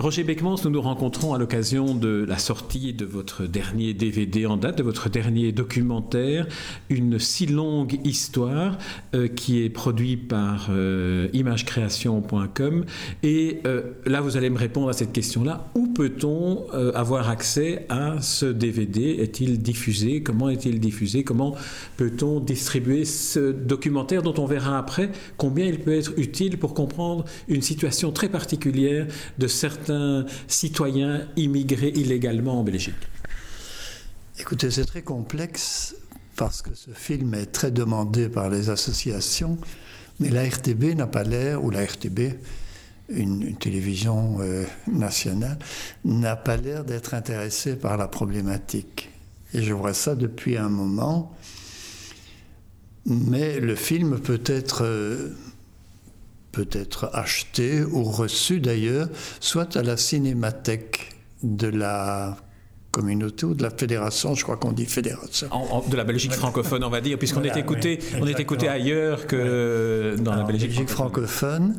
Roger Beckmans, nous nous rencontrons à l'occasion de la sortie de votre dernier DVD en date, de votre dernier documentaire, Une si longue histoire, euh, qui est produit par euh, imagecreation.com. Et euh, là, vous allez me répondre à cette question-là. Où peut-on euh, avoir accès à ce DVD Est-il diffusé? Comment est-il diffusé? Comment peut-on distribuer ce documentaire dont on verra après combien il peut être utile pour comprendre une situation très particulière de certains citoyens immigrés illégalement en Belgique Écoutez, c'est très complexe parce que ce film est très demandé par les associations, mais la RTB n'a pas l'air, ou la RTB, une, télévision euh, nationale, n'a pas l'air d'être intéressée par la problématique. Et je vois ça depuis un moment. Mais le film peut être euh, peut être acheté ou reçu d'ailleurs, soit à la cinémathèque de la communauté ou de la fédération, je crois qu'on dit fédération. En- en- de la Belgique francophone, on va dire, puisqu'on Voilà, est écouté, oui, on est écouté ailleurs que dans la Alors, Belgique, francophone,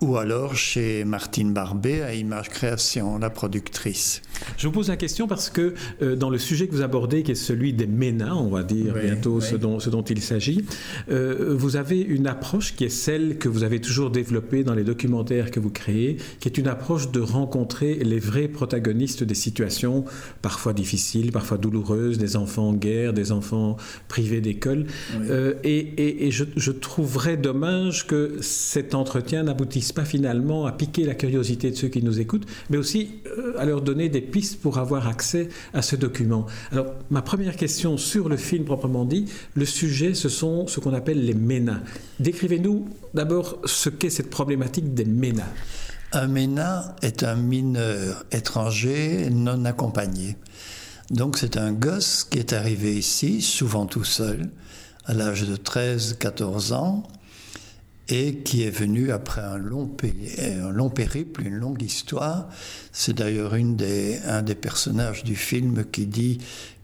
ou alors chez Martine Barbet à Image Création, la productrice. Je vous pose la question parce que euh, dans le sujet que vous abordez, qui est celui des MENA, on va dire Oui, bientôt ce, dont, ce dont il s'agit, euh, vous avez une approche qui est celle que vous avez toujours développée dans les documentaires que vous créez, qui est une approche de rencontrer les vrais protagonistes des situations parfois difficiles, parfois douloureuses, des enfants en guerre, des enfants privés d'école. Euh, et et- et je, je trouverais dommage que cet entretien n'aboutisse pas finalement à piquer la curiosité de ceux qui nous écoutent, mais aussi à leur donner des pistes pour avoir accès à ce document. Alors, ma première question sur le film proprement dit, le sujet, ce sont ce qu'on appelle les MENA. Décrivez-nous d'abord ce qu'est cette problématique des MENA. Un MENA est un mineur étranger non accompagné. Donc c'est un gosse qui est arrivé ici, souvent tout seul, à l'âge de 13-14 ans, et qui est venu après un long, périple, une longue histoire. C'est d'ailleurs un des personnages du film qui dit,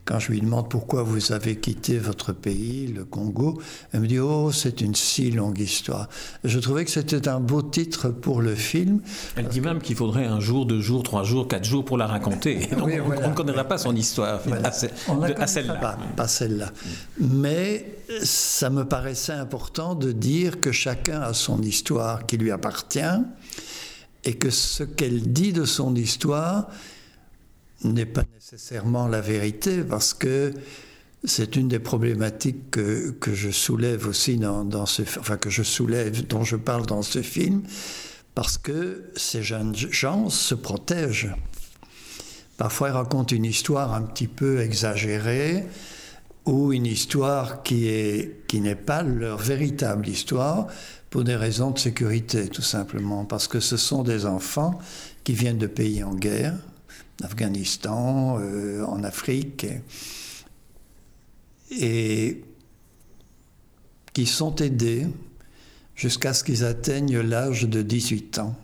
quand je lui demande pourquoi vous avez quitté votre pays, le Congo, elle me dit, oh, c'est une si longue histoire. Je trouvais que c'était un beau titre pour le film. Elle dit même qu'il faudrait un jour, deux jours, trois jours, quatre jours pour la raconter. Donc, Oui, on- voilà. on ne connaîtra pas son histoire Voilà. à, celle-là. Pas, pas celle-là. Mais ça me paraissait important de dire que chacun a son histoire qui lui appartient et que ce qu'elle dit de son histoire n'est pas nécessairement la vérité parce que c'est une des problématiques que, que je soulève aussi dans, dans ce, enfin que je soulève, dont je parle dans ce film, parce que ces jeunes gens se protègent. Parfois, ils racontent une histoire un petit peu exagérée ou une histoire qui est qui n'est pas leur véritable histoire pour des raisons de sécurité, tout simplement, parce que ce sont des enfants qui viennent de pays en guerre, Afghanistan, euh, en Afrique, et, qui sont aidés jusqu'à ce qu'ils atteignent l'âge de 18 ans.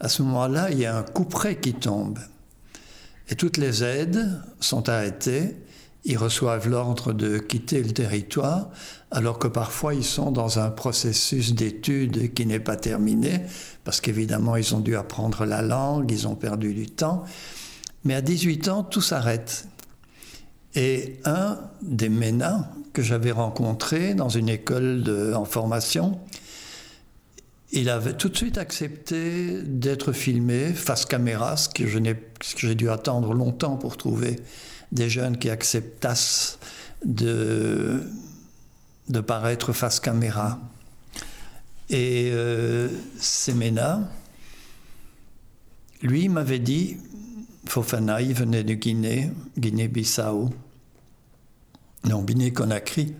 À ce moment-là, il y a un couperet qui tombe. Et toutes les aides sont arrêtées. Ils reçoivent l'ordre de quitter le territoire, alors que parfois ils sont dans un processus d'études qui n'est pas terminé, parce qu'évidemment ils ont dû apprendre la langue, ils ont perdu du temps. Mais à 18 ans, tout s'arrête. Et un des MENA que j'avais rencontré dans une école en formation, il avait tout de suite accepté d'être filmé face caméra, ce que j'ai dû attendre longtemps pour trouver des jeunes qui acceptassent de, paraître face caméra. Et euh, Semena, lui, m'avait dit, Fofana, il venait de Guinée, Guinée-Bissau, non, Guinée-Conakry.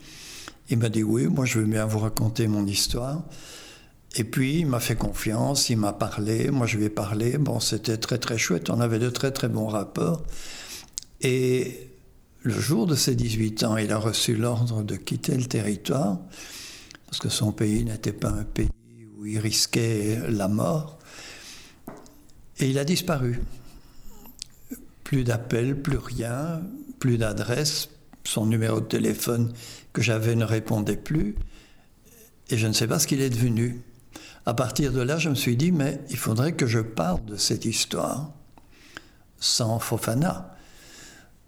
Il m'a dit, oui, moi je veux bien vous raconter mon histoire. Et puis, il m'a fait confiance, il m'a parlé, moi je lui ai parlé. Bon, c'était très très chouette, on avait de très très bons rapports. Et le jour de ses 18 ans, il a reçu l'ordre de quitter le territoire, parce que son pays n'était pas un pays où il risquait la mort. Et il a disparu. Plus d'appels, plus rien, plus d'adresse, son numéro de téléphone que j'avais ne répondait plus. Et je ne sais pas ce qu'il est devenu. À partir de là, je me suis dit, mais il faudrait que je parle de cette histoire sans Fofana,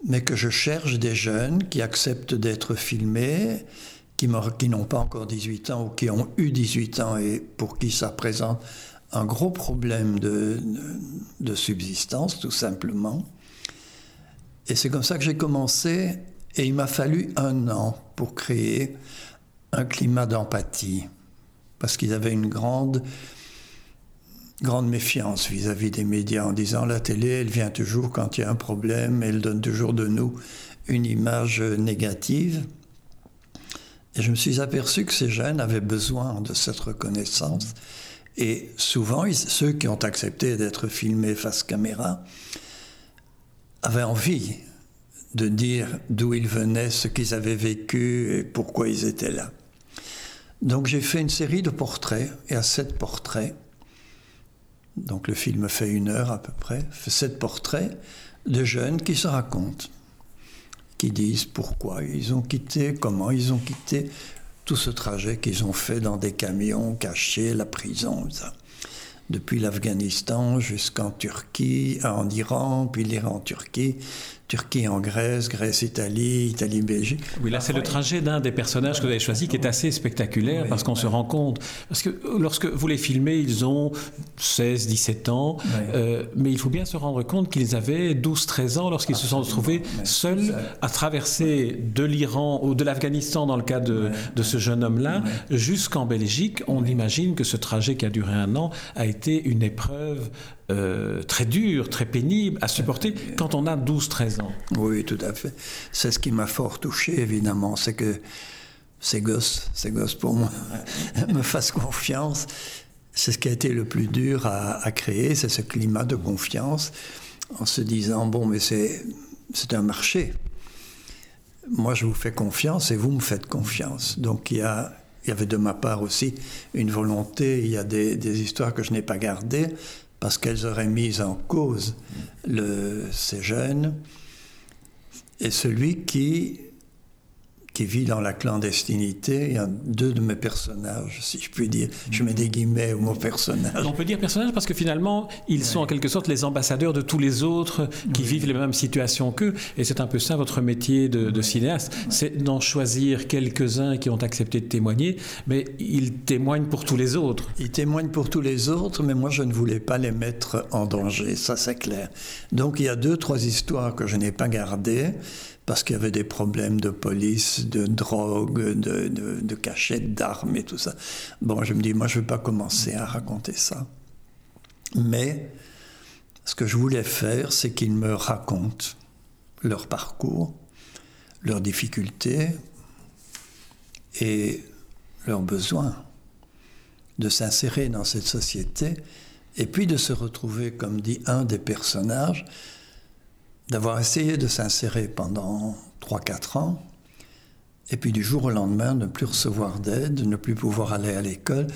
mais que je cherche des jeunes qui acceptent d'être filmés, qui, n'ont pas encore 18 ans ou qui ont eu 18 ans et pour qui ça présente un gros problème de, de, subsistance, tout simplement. Et c'est comme ça que j'ai commencé, et il m'a fallu un an pour créer un climat d'empathie, parce qu'ils avaient une grande, grande méfiance vis-à-vis des médias en disant la télé, elle vient toujours quand il y a un problème, elle donne toujours de nous une image négative. Et je me suis aperçu que ces jeunes avaient besoin de cette reconnaissance. Et souvent, ceux qui ont accepté d'être filmés face caméra avaient envie de dire d'où ils venaient, ce qu'ils avaient vécu et pourquoi ils étaient là. Donc j'ai fait une série de portraits, et à sept portraits, donc le film fait une heure à peu près, fait sept portraits de jeunes qui se racontent, qui disent pourquoi ils ont quitté, comment ils ont quitté, tout ce trajet qu'ils ont fait dans des camions cachés, la prison. Depuis l'Afghanistan jusqu'en Turquie, en Iran, puis l'Iran, Turquie, en Grèce, Grèce-Italie, Italie-Belgique. Oui, là c'est le trajet d'un des personnages que vous avez choisi qui est assez spectaculaire parce qu'on se rend compte. Parce que lorsque vous les filmez, ils ont 16, 17 ans, euh, mais il faut bien se rendre compte qu'ils avaient 12, 13 ans lorsqu'ils se sont retrouvés seuls à traverser de l'Iran ou de l'Afghanistan dans le cas de, de ce jeune homme-là jusqu'en Belgique. On imagine que ce trajet qui a duré un an a été une épreuve euh, très dur, très pénible à supporter quand on a 12-13 ans. Oui, tout à fait. C'est ce qui m'a fort touché, évidemment, c'est que ces gosses, ces gosses pour moi, me fassent confiance. C'est ce qui a été le plus dur à, créer, c'est ce climat de confiance, en se disant, bon, mais c'est un marché. Moi, je vous fais confiance et vous me faites confiance. Donc, il y a il y avait de ma part aussi une volonté, il y a des, des histoires que je n'ai pas gardées, parce qu'elles auraient mis en cause ces jeunes et celui qui qui vit dans la clandestinité. Il y a deux de mes personnages, si je puis dire. Je mets des guillemets au mot personnage. On peut dire personnage parce que finalement, ils sont en quelque sorte les ambassadeurs de tous les autres qui vivent les mêmes situations qu'eux. Et c'est un peu ça votre métier de, cinéaste. C'est d'en choisir quelques-uns qui ont accepté de témoigner, mais ils témoignent pour tous les autres. Ils témoignent pour tous les autres, mais moi je ne voulais pas les mettre en danger, ça c'est clair. Donc il y a deux, trois histoires que je n'ai pas gardées parce qu'il y avait des problèmes de police, de drogue, de, de, cachette d'armes et tout ça. Bon, je me dis, moi, je ne vais pas commencer à raconter ça. Mais ce que je voulais faire, c'est qu'ils me racontent leur parcours, leurs difficultés et leurs besoins de s'insérer dans cette société et puis de se retrouver, comme dit un des personnages, d'avoir essayé de s'insérer pendant 3-4 ans, et puis du jour au lendemain ne plus recevoir d'aide, ne plus pouvoir aller à l'école.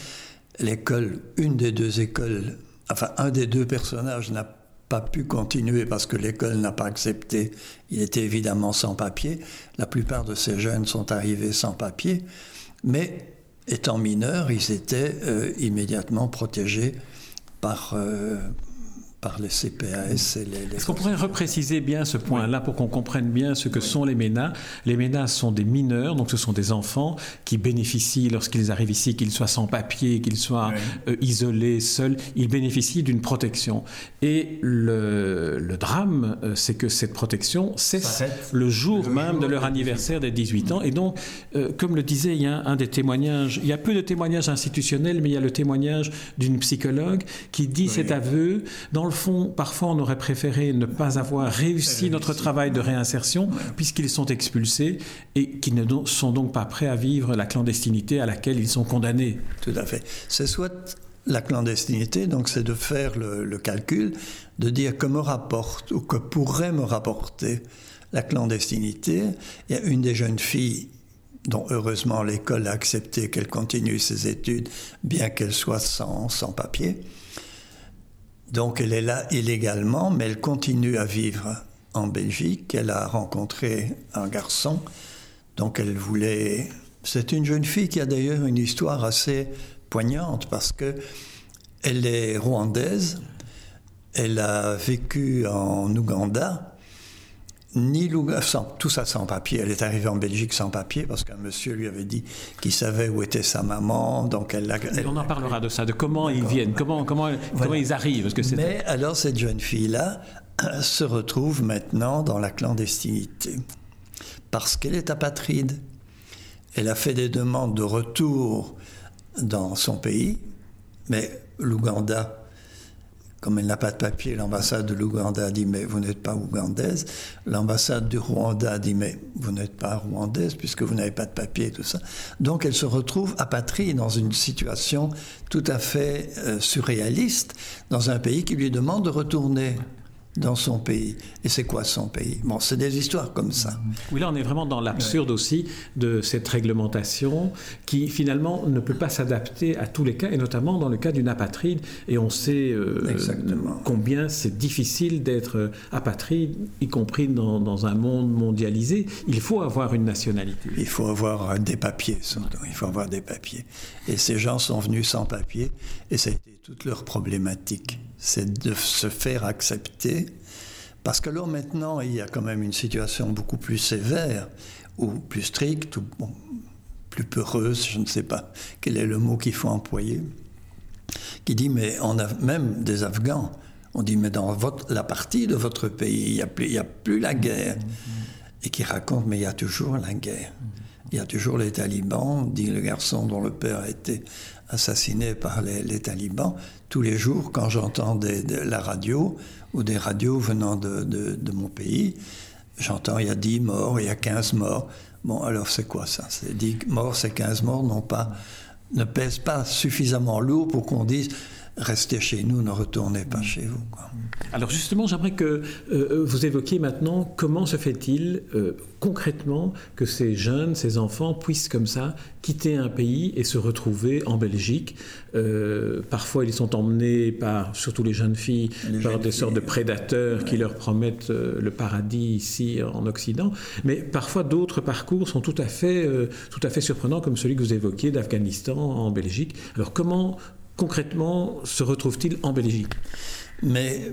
L'école, une des deux écoles, enfin un des deux personnages n'a pas pu continuer parce que l'école n'a pas accepté. Il était évidemment sans papier. La plupart de ces jeunes sont arrivés sans papier, mais étant mineurs, ils étaient euh, immédiatement protégés par, euh, par les CPAS et les... Est-ce qu'on pourrait repréciser bien ce point-là pour qu'on comprenne bien ce que sont les MENA Les MENA sont des mineurs, donc ce sont des enfants qui bénéficient, lorsqu'ils arrivent ici, qu'ils soient sans papier, qu'ils soient euh, isolés, seuls, ils bénéficient d'une protection. Et le, le drame, euh, c'est que cette protection cesse le jour même de leur anniversaire des 18 ans. Et donc, euh, comme le disait, il y a un, des témoignages, il y a peu de témoignages institutionnels, mais il y a le témoignage d'une psychologue qui dit cet aveu dans le fond, parfois, on aurait préféré ne pas avoir réussi notre travail de réinsertion, puisqu'ils sont expulsés et qui ne sont donc pas prêts à vivre la clandestinité à laquelle ils sont condamnés. Tout à fait. C'est soit la clandestinité, donc c'est de faire le, calcul, de dire que me rapporte ou que pourrait me rapporter la clandestinité. Il y a une des jeunes filles dont heureusement l'école a accepté qu'elle continue ses études, bien qu'elle soit sans, sans papier. Donc elle est là illégalement, mais elle continue à vivre en Belgique. Elle a rencontré un garçon, donc elle voulait. C'est une jeune fille qui a d'ailleurs une histoire assez poignante parce que elle est rwandaise. Elle a vécu en Ouganda ni sans, tout ça sans papier. Elle est arrivée en Belgique sans papier parce qu'un monsieur lui avait dit qu'il savait où était sa maman. Donc elle, On en parlera de ça, de comment ils viennent, comment, comment, comment ils arrivent. Parce que Mais alors cette jeune fille-là se retrouve maintenant dans la clandestinité parce qu'elle est apatride. Elle a fait des demandes de retour dans son pays, mais l'Ouganda comme elle n'a pas de papier, l'ambassade de l'Ouganda dit mais vous n'êtes pas ougandaise. L'ambassade du Rwanda dit mais vous n'êtes pas rwandaise puisque vous n'avez pas de papier et tout ça. Donc elle se retrouve apatrie dans une situation tout à fait euh, surréaliste dans un pays qui lui demande de retourner dans son pays. Et c'est quoi son pays? Bon, c'est des histoires comme ça. Oui, là, on est vraiment dans l'absurde aussi de cette réglementation qui, finalement, ne peut pas s'adapter à tous les cas, et notamment dans le cas d'une apatride. Et on sait euh, combien c'est difficile d'être apatride, y compris dans, dans, un monde mondialisé. Il faut avoir une nationalité. Il faut avoir des papiers, surtout. Il faut avoir des papiers. Et ces gens sont venus sans papiers, et ça a été toute leur problématique c'est de se faire accepter, parce que là maintenant, il y a quand même une situation beaucoup plus sévère, ou plus stricte, ou plus peureuse, je ne sais pas quel est le mot qu'il faut employer, qui dit, mais on a même des Afghans, on dit, mais dans la partie de votre pays, il n'y a, plus, a plus la guerre, et qui raconte, mais il y a toujours la guerre. Il y a toujours les talibans, dit le garçon dont le père a été assassiné par les talibans tous les jours, quand j'entends la radio ou des radios venant de, mon pays, j'entends il y a 10 morts, il y a 15 morts. Bon, alors c'est quoi ça? C'est 10 morts, c'est 15 morts, non pas, ne pèsent pas suffisamment lourd pour qu'on dise restez chez nous, ne retournez pas chez vous. Alors justement, j'aimerais que euh, euh, vous évoquiez maintenant comment se fait-il euh, concrètement que ces jeunes, ces enfants puissent comme ça quitter un pays et se retrouver en Belgique. parfois, ils sont emmenés par, surtout les jeunes filles, par des sortes de prédateurs qui leur promettent le paradis ici en Occident. Mais parfois, d'autres parcours sont tout à fait, tout à fait surprenants, comme celui que vous évoquiez d'Afghanistan en Belgique. Alors comment concrètement se retrouve-t-il en Belgique? Mais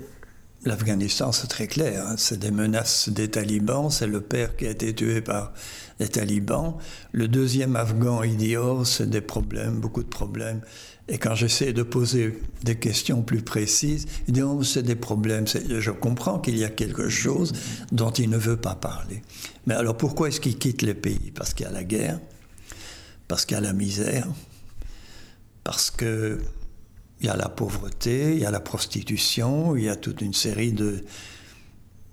l'Afghanistan, c'est très clair. Hein. C'est des menaces des talibans. C'est le père qui a été tué par les talibans. Le deuxième Afghan idiot, c'est des problèmes, beaucoup de problèmes. Et quand j'essaie de poser des questions plus précises, il dit oh, c'est des problèmes. Je comprends qu'il y a quelque chose dont il ne veut pas parler. Mais alors pourquoi est-ce qu'il quitte les pays? Parce qu'il y a la guerre, parce qu'il y a la misère, parce que il y a la pauvreté, il y a la prostitution, il y a toute une série de,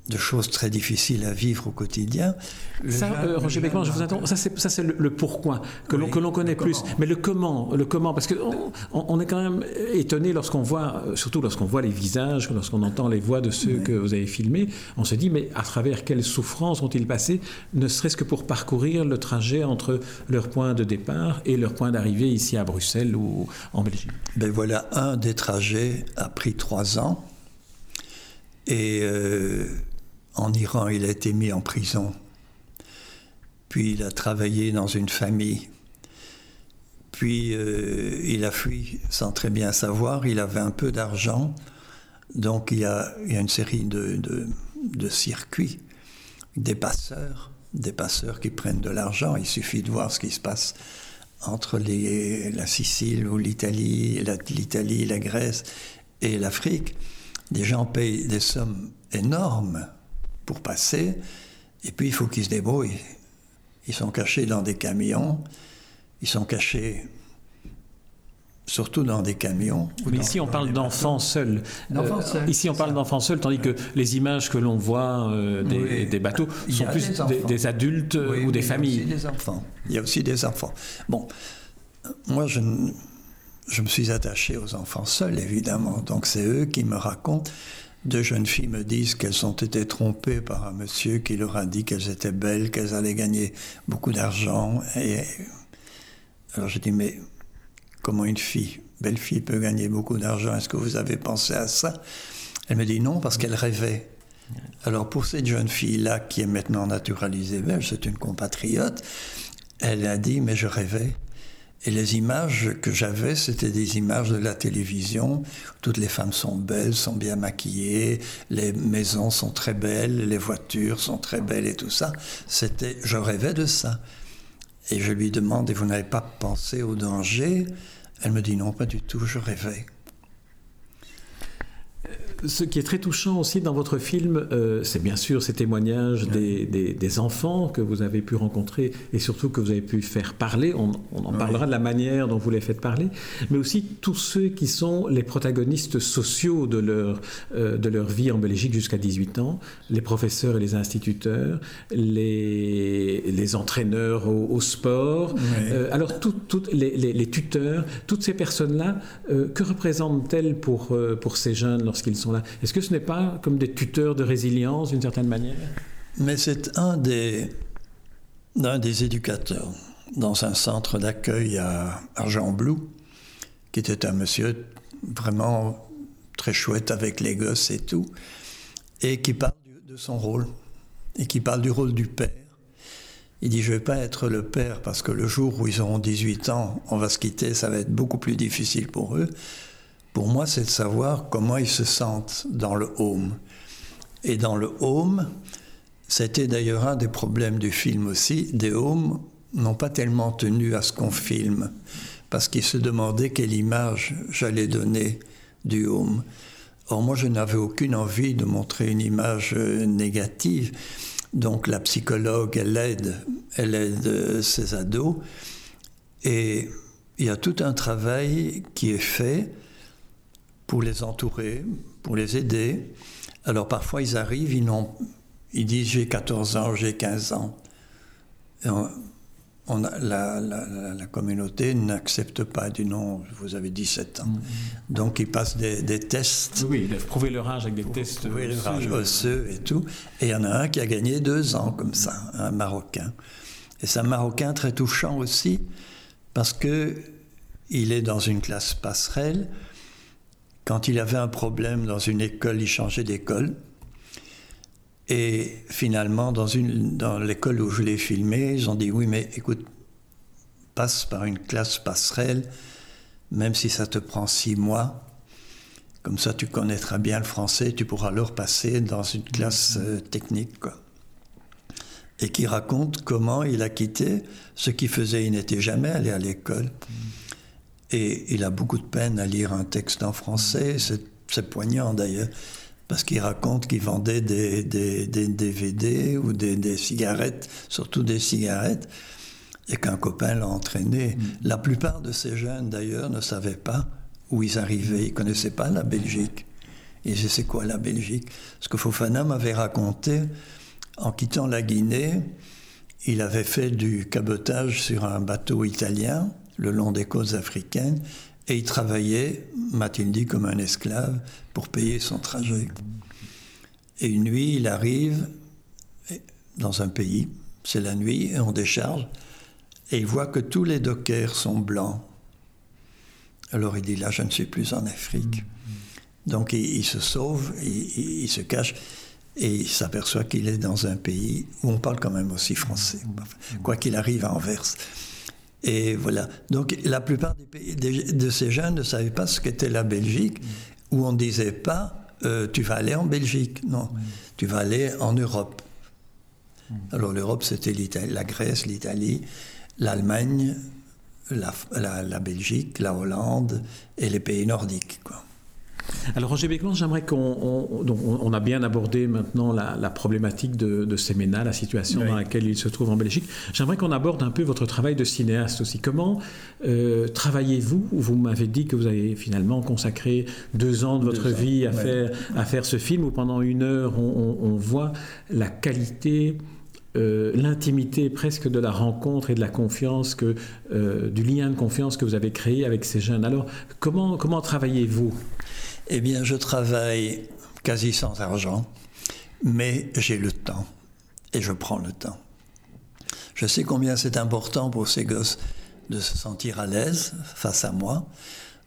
de choses très difficiles à vivre au quotidien. ça, euh, Roger Beckman, je vous attends. Ça, c'est, le, pourquoi que l'on, que l'on connaît plus. Mais le comment, le comment, parce qu'on on, est quand même étonné lorsqu'on voit, surtout lorsqu'on voit les visages, lorsqu'on entend les voix de ceux que vous avez filmés, on se dit, mais à travers quelles souffrances ont-ils passé, ne serait-ce que pour parcourir le trajet entre leur point de départ et leur point d'arrivée ici à Bruxelles ou en Belgique? Ben voilà, un des trajets a pris trois ans. Et euh, en Iran, il a été mis en prison. Puis il a travaillé dans une famille. Puis euh, il a fui sans très bien savoir. Il avait un peu d'argent. Donc il y, a, une série de, circuits, des passeurs, des passeurs qui prennent de l'argent. Il suffit de voir ce qui se passe entre la Sicile ou l'Italie, l'Italie, la Grèce et l'Afrique. Des gens payent des sommes énormes pour passer, et puis il faut qu'ils se débrouillent. Ils sont cachés dans des camions, ils sont cachés surtout dans des camions. Mais ici, on parle d'enfants seuls. Euh, ici, on parle d'enfants seuls, tandis que les images que l'on voit euh, des, bateaux sont plus des, adultes ou des familles. Il y a aussi des enfants. Il y a aussi des enfants. Bon, moi, je, je me suis attaché aux enfants seuls, évidemment. Donc, c'est eux qui me racontent deux jeunes filles me disent qu'elles ont été trompées par un monsieur qui leur a dit qu'elles étaient belles, qu'elles allaient gagner beaucoup d'argent. Et alors je dis, mais comment une fille, belle fille, peut gagner beaucoup d'argent? Est-ce que vous avez pensé à ça? Elle me dit non, parce qu'elle rêvait. Alors pour cette jeune fille-là, qui est maintenant naturalisée belge, c'est une compatriote, elle a dit, mais je rêvais. Et les images que j'avais, c'était des images de la télévision. Toutes les femmes sont belles, sont bien maquillées, les maisons sont très belles, les voitures sont très belles et tout ça. C'était, je rêvais de ça. Et je lui demande, et vous n'avez pas pensé au danger? Elle me dit non, pas du tout, je rêvais ce qui est très touchant aussi dans votre film, euh, c'est bien sûr ces témoignages des, enfants que vous avez pu rencontrer et surtout que vous avez pu faire parler. On, en parlera de la manière dont vous les faites parler, mais aussi tous ceux qui sont les protagonistes sociaux de leur, euh, de leur vie en Belgique jusqu'à 18 ans, les professeurs et les instituteurs, les, les entraîneurs au, sport, euh, alors toutes les, les, tuteurs, toutes ces personnes-là, que représentent-elles pour, pour ces jeunes lorsqu'ils sont est-ce que ce n'est pas comme des tuteurs de résilience d'une certaine manière? Mais c'est un des, un des éducateurs dans un centre d'accueil à Argent-Blou, qui était un monsieur vraiment très chouette avec les gosses et tout, et qui parle de son rôle, et qui parle du rôle du père. Il dit, je ne vais pas être le père parce que le jour où ils auront 18 ans, on va se quitter, ça va être beaucoup plus difficile pour eux. Pour moi, c'est de savoir comment ils se sentent dans le home. Et dans le home, c'était d'ailleurs un des problèmes du film aussi, des homes n'ont pas tellement tenu à ce qu'on filme, parce qu'ils se demandaient quelle image j'allais donner du home. Or, moi, je n'avais aucune envie de montrer une image euh, négative. Donc, la psychologue, elle aide, elle aide ses ados. Et il y a tout un travail qui est fait pour les entourer, pour les aider. Alors parfois ils arrivent, ils, ils disent j'ai 14 ans, j'ai 15 ans. on, a, la, communauté n'accepte pas du nom, vous avez 17 ans. Mm-hmm. Donc ils passent des, tests. Oui, ils doivent prouver leur âge avec des tests. Prouver leur âge osseux et tout. Et il y en a un qui a gagné deux ans comme ça, un Marocain. Et c'est un Marocain très touchant aussi, parce que il est dans une classe passerelle quand il avait un problème dans une école, il changeait d'école. Et finalement, dans, une, dans l'école où je l'ai filmé, ils ont dit oui, mais écoute, passe par une classe passerelle, même si ça te prend six mois. Comme ça, tu connaîtras bien le français, tu pourras le repasser dans une classe euh, technique. Et qui raconte comment il a quitté ce qu'il faisait. Il n'était jamais allé à l'école. Et il a beaucoup de peine à lire un texte en français, c'est poignant d'ailleurs, parce qu'il raconte qu'il vendait des, des, DVD ou des, cigarettes, surtout des cigarettes, et qu'un copain l'a entraîné. Mm. La plupart de ces jeunes d'ailleurs ne savaient pas où ils arrivaient, ils ne connaissaient pas la Belgique. Ils disaient c'est quoi la Belgique? Ce que Fofana m'avait raconté, en quittant la Guinée, il avait fait du cabotage sur un bateau italien le long des côtes africaines, et il travaillait, m'a-t-il dit, comme un esclave pour payer son trajet. Et une nuit, il arrive dans un pays, c'est la nuit, et on décharge, et il voit que tous les dockers sont blancs. Alors il dit, là, je ne suis plus en Afrique. Donc il, se sauve, il, il, se cache, et il s'aperçoit qu'il est dans un pays où on parle quand même aussi français, quoi qu'il arrive à Anvers. Et voilà. Donc la plupart de ces jeunes ne savaient pas ce qu'était la Belgique, où on ne disait pas euh, tu vas aller en Belgique, non, tu vas aller en Europe. Alors l'Europe, c'était la Grèce, l'Italie, l'Allemagne, la, Belgique, la Hollande et les pays nordiques. Alors Roger Béclan, j'aimerais qu'on on, a bien abordé maintenant la, problématique de, de Semena, la situation dans laquelle il se trouve en Belgique. J'aimerais qu'on aborde un peu votre travail de cinéaste aussi. Comment euh, travaillez-vous Vous m'avez dit que vous avez finalement consacré deux ans de votre vie à, faire, à faire ce film où pendant une heure on, voit la qualité euh, l'intimité presque de la rencontre et de la confiance, que, euh, du lien de confiance que vous avez créé avec ces jeunes. Alors, comment, comment travaillez-vous? Eh bien, je travaille quasi sans argent, mais j'ai le temps et je prends le temps. Je sais combien c'est important pour ces gosses de se sentir à l'aise face à moi.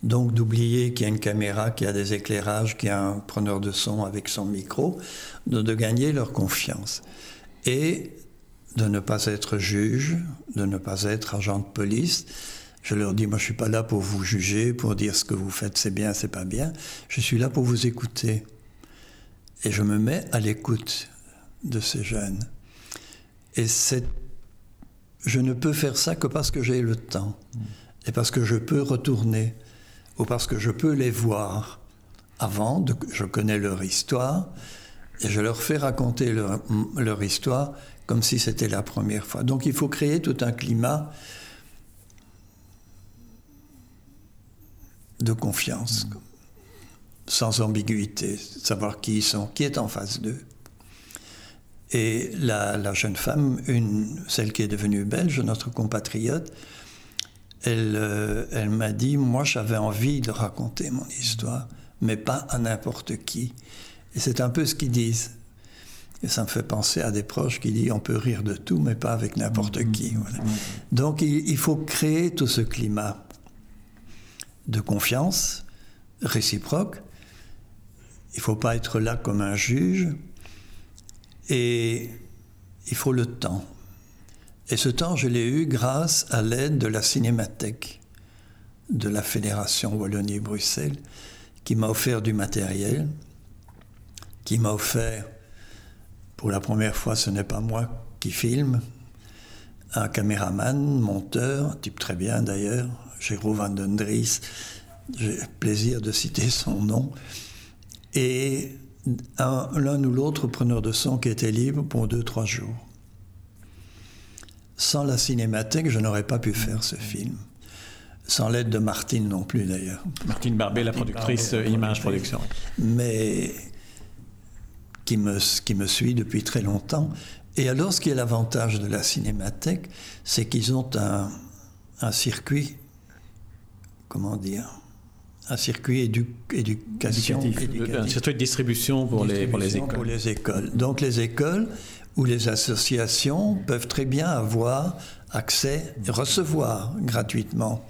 Donc d'oublier qu'il y a une caméra, qu'il y a des éclairages, qu'il y a un preneur de son avec son micro, de, de gagner leur confiance. Et de ne pas être juge, de ne pas être agent de police. Je leur dis, moi je suis pas là pour vous juger, pour dire ce que vous faites c'est bien, c'est pas bien. Je suis là pour vous écouter. Et je me mets à l'écoute de ces jeunes. Et c'est, je ne peux faire ça que parce que j'ai le temps, et parce que je peux retourner, ou parce que je peux les voir avant, de, je connais leur histoire, et je leur fais raconter leur, leur histoire comme si c'était la première fois. Donc il faut créer tout un climat de confiance, sans ambiguïté, savoir qui ils sont, qui est en face d'eux. Et la, jeune femme, une, celle qui est devenue belge, notre compatriote, elle, euh, elle m'a dit, moi j'avais envie de raconter mon histoire, mais pas à n'importe qui. Et c'est un peu ce qu'ils disent. Et ça me fait penser à des proches qui disent on peut rire de tout, mais pas avec n'importe mm-hmm. qui. Mm-hmm. Donc il, faut créer tout ce climat de confiance réciproque. Il ne faut pas être là comme un juge. Et il faut le temps. Et ce temps, je l'ai eu grâce à l'aide de la Cinémathèque de la Fédération Wallonie-Bruxelles, qui m'a offert du matériel, qui m'a offert pour la première fois, ce n'est pas moi qui filme. Un caméraman, monteur, type très bien d'ailleurs, Jérôme Van den Dries, j'ai plaisir de citer son nom, et l'un ou l'autre preneur de son qui était libre pour deux, trois jours. Sans la cinémathèque, je n'aurais pas pu faire ce film. Sans l'aide de Martine non plus d'ailleurs. Martine Barbet, la productrice Image Production. Mais qui me, qui me suit depuis très longtemps. Et alors, ce qui est l'avantage de la cinémathèque, c'est qu'ils ont un, un, circuit, comment dire, un circuit édu, éducation, éducatif, un circuit de distribution pour, les, pour les écoles. Pour les écoles. Donc les écoles ou les associations peuvent très bien avoir accès, recevoir gratuitement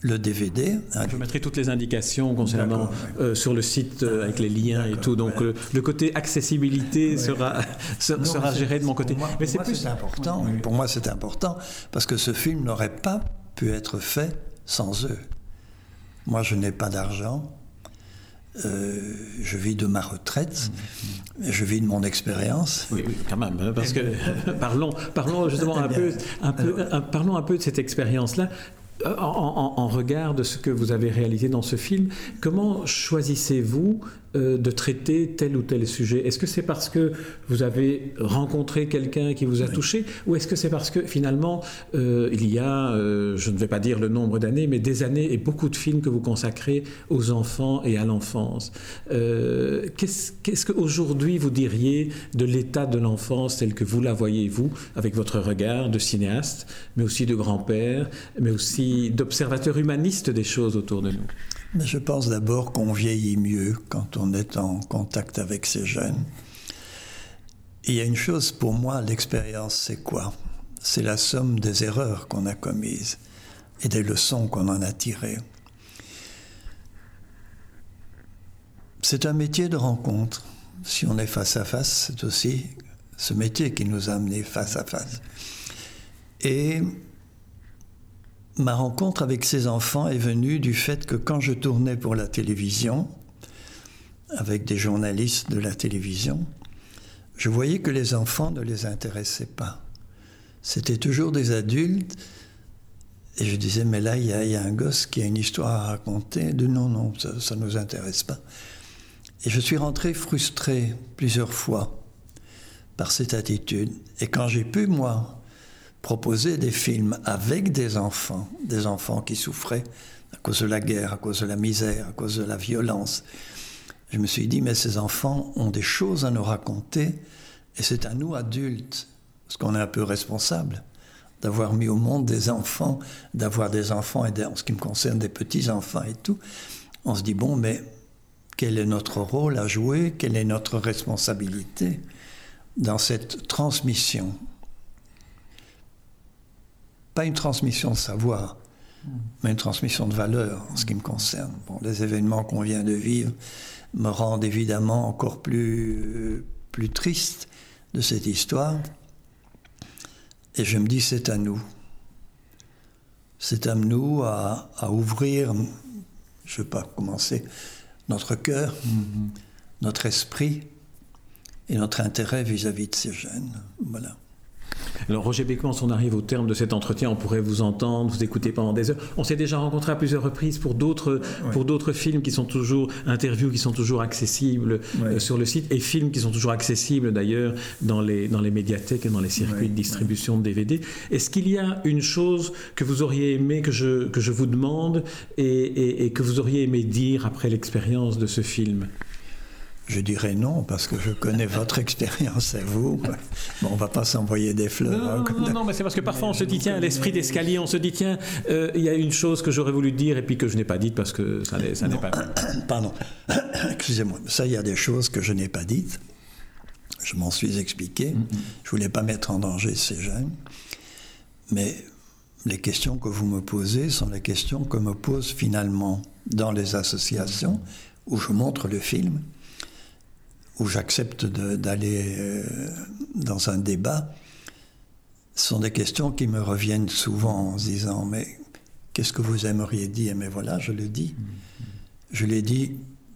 le DVD. Je mettrai toutes les indications concernant euh, sur le site euh, avec les liens et tout. Donc le côté accessibilité sera, sera géré de mon côté. Mais c'est plus important. Pour moi, c'est important parce que ce film n'aurait pas pu être fait sans eux. Moi, je n'ai pas d'argent. je vis de ma retraite, je vis de mon expérience. Oui, quand même, hein, parce que parlons, parlons justement un peu, un peu, parlons un peu de cette expérience-là. Euh, en, regard de ce que vous avez réalisé dans ce film, comment choisissez-vous euh, de traiter tel ou tel sujet. Est-ce que c'est parce que vous avez rencontré quelqu'un qui vous a touché ou est-ce que c'est parce que finalement euh, il y a, je ne vais pas dire le nombre d'années, mais des années et beaucoup de films que vous consacrez aux enfants et à l'enfance Qu'est-ce qu'aujourd'hui vous diriez de l'état de l'enfance tel que vous la voyez, vous, avec votre regard de cinéaste, mais aussi de grand-père, mais aussi d'observateurs humanistes des choses autour de nous? Mais Je pense d'abord qu'on vieillit mieux quand on est en contact avec ces jeunes. il y a une chose pour moi, l'expérience, c'est quoi? C'est la somme des erreurs qu'on a commises et des leçons qu'on en a tirées. C'est un métier de rencontre. Si on est face à face, c'est aussi ce métier qui nous a amenés face à face. Et ma rencontre avec ces enfants est venue du fait que quand je tournais pour la télévision, avec des journalistes de la télévision, je voyais que les enfants ne les intéressaient pas. C'était toujours des adultes. Et je disais, mais là, il y, a un gosse qui a une histoire à raconter. De non, non, ça ne nous intéresse pas. Et je suis rentré frustré plusieurs fois par cette attitude. Et quand j'ai pu, moi, proposer des films avec des enfants, des enfants qui souffraient à cause de la guerre, à cause de la misère, à cause de la violence. Je me suis dit, mais ces enfants ont des choses à nous raconter, et c'est à nous adultes, parce qu'on est un peu responsable, d'avoir mis au monde des enfants, d'avoir des enfants, et en ce qui me concerne des petits-enfants et tout. On se dit, bon, mais quel est notre rôle à jouer, quelle est notre responsabilité dans cette transmission pas une transmission de savoir, mais une transmission de valeur en ce qui me concerne. Bon, les événements qu'on vient de vivre me rendent évidemment encore plus, plus triste de cette histoire. Et je me dis, c'est à nous. C'est à nous à, ouvrir, je ne vais pas commencer, notre cœur, mm-hmm. notre esprit et notre intérêt vis-à-vis de ces jeunes. Voilà. Alors Roger Beckmans, on arrive au terme de cet entretien, on pourrait vous entendre, vous écouter pendant des heures. On s'est déjà rencontré à plusieurs reprises pour d'autres pour d'autres films qui sont toujours interviews qui sont toujours accessibles euh, sur le site et films qui sont toujours accessibles d'ailleurs dans les dans les médiathèques et dans les circuits de distribution de DVD. Est-ce qu'il y a une chose que vous auriez aimé que je que je vous demande et, et que vous auriez aimé dire après l'expérience de ce film? Je dirais non, parce que je connais votre expérience à vous. Bon, on va pas s'envoyer des fleurs. Non, hein, non, non, mais c'est parce que parfois on se dit, tiens, l'esprit d'escalier, on se dit, tiens, euh, il y a une chose que j'aurais voulu dire et puis que je n'ai pas dite parce que ça n'est pas. Pardon. Excusez-moi. Ça, il y a des choses que je n'ai pas dites. Je m'en suis expliqué. Mm-hmm. Je voulais pas mettre en danger ces jeunes. Mais les questions que vous me posez sont les questions que me posent finalement dans les associations où je montre le film où j'accepte d'aller euh, dans un débat, sont des questions qui me reviennent souvent en se disant Mais qu'est-ce que vous aimeriez dire? Mais voilà, je le dis. Je l'ai dit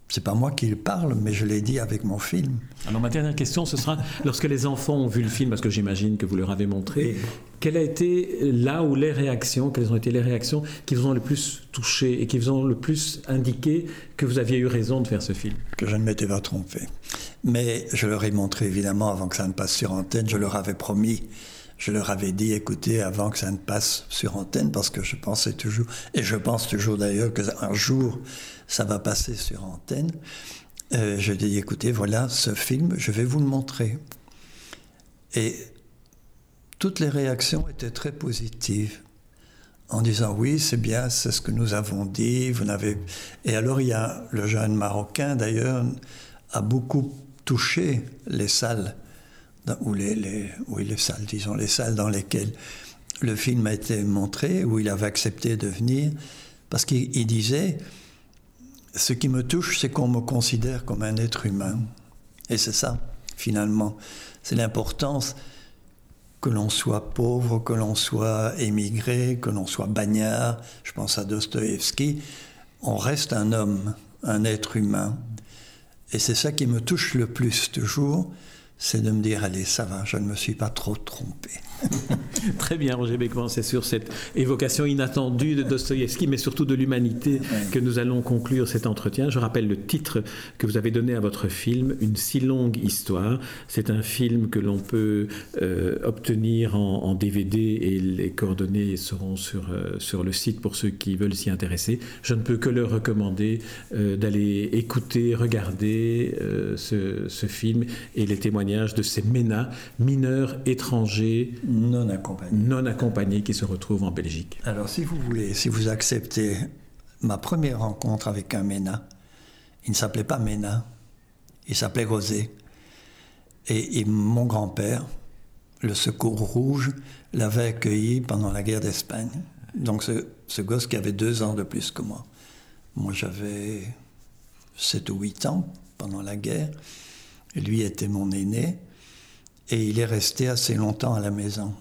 c'est pas moi qui le parle, mais je l'ai dit avec mon film. Alors ma dernière question, ce sera, lorsque les enfants ont vu le film, parce que j'imagine que vous leur avez montré, quelles a été là où les réactions, quelles ont été les réactions qui vous ont le plus touché et qui vous ont le plus indiqué que vous aviez eu raison de faire ce film? Que je ne m'étais pas trompé. Mais je leur ai montré évidemment avant que ça ne passe sur antenne, je leur avais promis je leur avais dit, écoutez, avant que ça ne passe sur antenne, parce que je pensais toujours, et je pense toujours d'ailleurs qu'un jour, ça va passer sur antenne. Euh, je dis, écoutez, voilà ce film, je vais vous le montrer. Et toutes les réactions étaient très positives en disant oui, c'est bien, c'est ce que nous avons dit. Vous n'avez et alors il y a le jeune marocain d'ailleurs a beaucoup touché les salles ou les, les salles, disons les salles dans lesquelles le film a été montré, où il avait accepté de venir, parce qu'il disait ce qui me touche, c'est qu'on me considère comme un être humain. Et c'est ça, finalement. C'est l'importance que l'on soit pauvre, que l'on soit émigré, que l'on soit bagnard. Je pense à Dostoïevski. On reste un homme, un être humain. Et c'est ça qui me touche le plus toujours, c'est de me dire, allez, ça va, je ne me suis pas trop trompé. Très bien, Roger Beckman, c'est sur cette évocation inattendue de Dostoïevski, mais surtout de l'humanité que nous allons conclure cet entretien. Je rappelle le titre que vous avez donné à votre film, Une si longue histoire. C'est un film que l'on peut euh, obtenir en, DVD et les coordonnées seront sur, euh, sur le site pour ceux qui veulent s'y intéresser. Je ne peux que leur recommander euh, d'aller écouter, regarder ce, ce film et les témoignages de ces MENA, mineurs étrangers non accompagnés. Non accompagnés qui se retrouvent en Belgique. Alors, si vous voulez, si vous acceptez ma première rencontre avec un MENA, il ne s'appelait pas MENA, il s'appelait Rosé. Et, mon grand-père, le Secours Rouge, l'avait accueilli pendant la guerre d'Espagne. Donc, ce, ce, gosse qui avait deux ans de plus que moi. Moi, j'avais sept ou huit ans pendant la guerre. Lui était mon aîné. Et il est resté assez longtemps à la maison.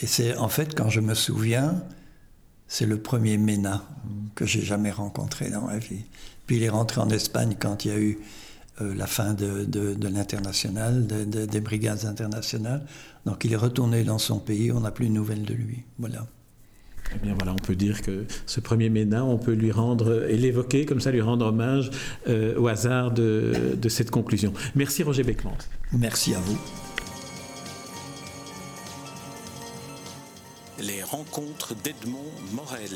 Et c'est en fait, quand je me souviens, c'est le premier MENA que j'ai jamais rencontré dans ma vie. Puis il est rentré en Espagne quand il y a eu euh, la fin de, de, l'international, des brigades internationales. Donc il est retourné dans son pays, on n'a plus de nouvelles de lui. Voilà. Eh bien voilà, on peut dire que ce premier Ménin, on peut lui rendre, et l'évoquer comme ça, lui rendre hommage euh, au hasard de, de, cette conclusion. Merci Roger Beckmans. Merci à vous. Les rencontres d'Edmond Morel.